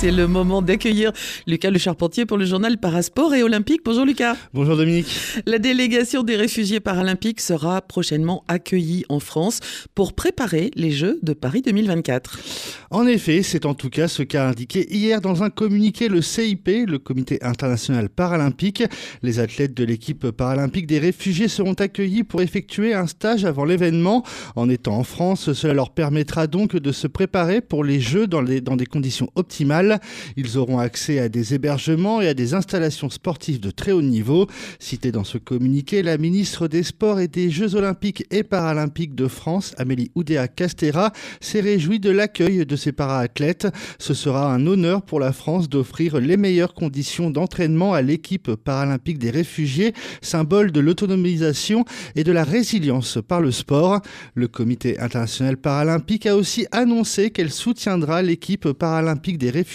C'est le moment d'accueillir Lucas Le Charpentier pour le journal Parasport et Olympique. Bonjour Lucas. Bonjour Dominique. La délégation des réfugiés paralympiques sera prochainement accueillie en France pour préparer les Jeux de Paris 2024. En effet, c'est en tout cas ce qu'a indiqué hier dans un communiqué le CIP, le Comité international paralympique. Les athlètes de l'équipe paralympique des réfugiés seront accueillis pour effectuer un stage avant l'événement. En étant en France, cela leur permettra donc de se préparer pour les Jeux dans, dans des conditions optimales ils auront accès à des hébergements et à des installations sportives de très haut niveau. Cité dans ce communiqué, la ministre des Sports et des Jeux Olympiques et Paralympiques de France, Amélie Oudéa-Castera, s'est réjouie de l'accueil de ces para-athlètes. Ce sera un honneur pour la France d'offrir les meilleures conditions d'entraînement à l'équipe paralympique des réfugiés, symbole de l'autonomisation et de la résilience par le sport. Le comité international paralympique a aussi annoncé qu'elle soutiendra l'équipe paralympique des réfugiés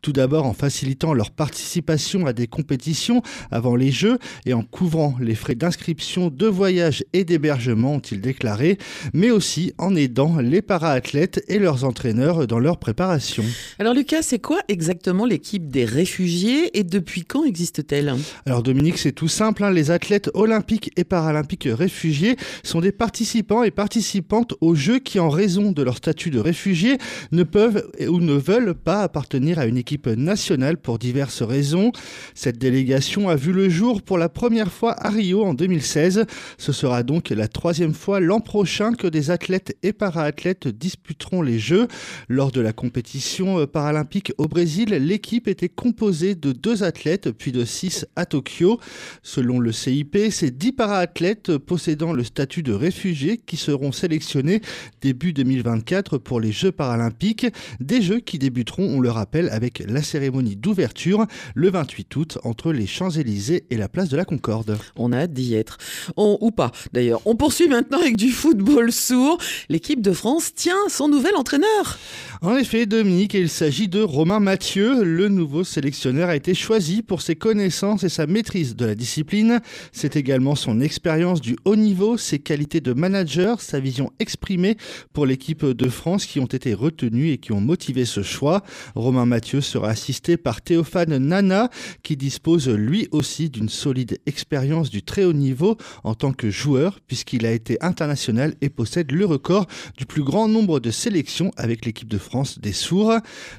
tout d'abord en facilitant leur participation à des compétitions avant les Jeux et en couvrant les frais d'inscription, de voyage et d'hébergement, ont-ils déclaré, mais aussi en aidant les para-athlètes et leurs entraîneurs dans leur préparation. Alors Lucas, c'est quoi exactement l'équipe des réfugiés et depuis quand existe-t-elle? Alors Dominique, c'est tout simple, hein. les athlètes olympiques et paralympiques réfugiés sont des participants et participantes aux Jeux qui, en raison de leur statut de réfugiés, ne peuvent ou ne veulent pas appartenir à une équipe nationale pour diverses raisons. Cette délégation a vu le jour pour la première fois à Rio en 2016. Ce sera donc la troisième fois l'an prochain que des athlètes et para-athlètes disputeront les Jeux. Lors de la compétition paralympique au Brésil, l'équipe était composée de deux athlètes puis de six à Tokyo. Selon le CIP, c'est dix para-athlètes possédant le statut de réfugiés qui seront sélectionnés début 2024 pour les Jeux paralympiques, des Jeux qui débuteront, le rappelle, avec la cérémonie d'ouverture le 28 août entre les Champs-Élysées et la place de la Concorde. On a hâte d'y être. On, ou pas, d'ailleurs. On poursuit maintenant avec du football sourd. L'équipe de France tient son nouvel entraîneur. En effet, Dominique, il s'agit de Romain Mathieu. Le nouveau sélectionneur a été choisi pour ses connaissances et sa maîtrise de la discipline. C'est également son expérience du haut niveau, ses qualités de manager, sa vision exprimée pour l'équipe de France qui ont été retenues et qui ont motivé ce choix. Romain Mathieu sera assisté par Théophane Nana, qui dispose lui aussi d'une solide expérience du très haut niveau en tant que joueur, puisqu'il a été international et possède le record du plus grand nombre de sélections avec l'équipe de France des sourds.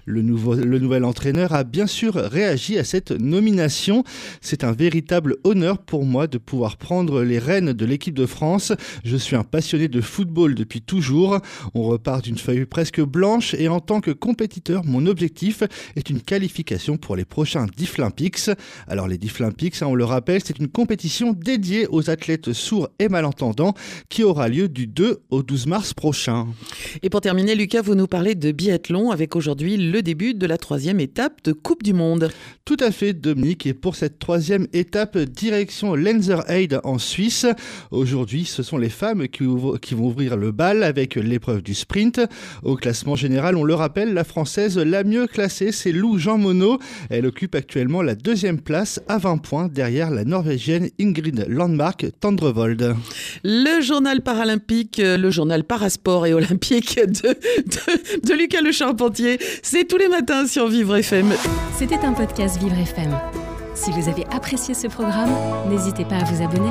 Le, nouvel entraîneur a bien sûr réagi à cette nomination. C'est un véritable honneur pour moi de pouvoir prendre les rênes de l'équipe de France. Je suis un passionné de football depuis toujours. On repart d'une feuille presque blanche et en tant que compétiteur, mon objectif est une qualification pour les prochains Difflympics. Alors les Difflympics, hein, on le rappelle, c'est une compétition dédiée aux athlètes sourds et malentendants qui aura lieu du 2 au 12 mars prochain. Et pour terminer, Lucas, vous nous parlez de biathlon avec aujourd'hui le début de la troisième étape de Coupe du Monde. Tout à fait, Dominique. Et pour cette troisième étape, direction Lenzerheide en Suisse. Aujourd'hui, ce sont les femmes qui, qui vont ouvrir le bal avec l'épreuve du sprint. Au classement général, on le rappelle, la française la mieux classée, c'est Lou Jean Monod. Elle occupe actuellement la deuxième place à 20 points derrière la Norvégienne Ingrid Landmark Tandrevold. Le journal paralympique, euh, le journal parasport et olympique de, de Lucas Le Charpentier, c'est tous les matins sur Vivre FM. C'était un podcast Vivre FM. Si vous avez apprécié ce programme, n'hésitez pas à vous abonner.